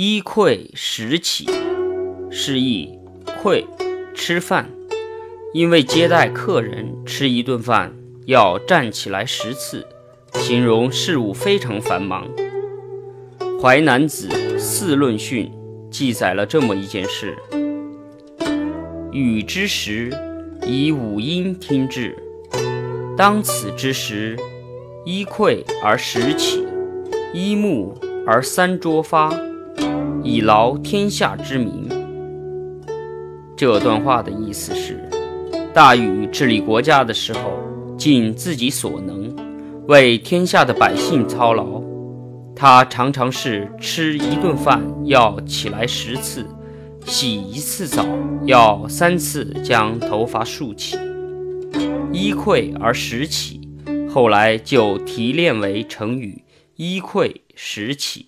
衣馈食起，是意馈吃饭。因为接待客人吃一顿饭要站起来十次，形容事务非常繁忙。《淮南子·四论训》记载了这么一件事：禹之时，以五音听之。当此之时，衣馈而食起，衣沐而三桌发，以劳天下之民。这段话的意思是，大禹治理国家的时候，尽自己所能，为天下的百姓操劳。他常常是吃一顿饭要起来十次，洗一次澡要三次将头发竖起。衣馈而食起，后来就提炼为成语“衣馈食起”。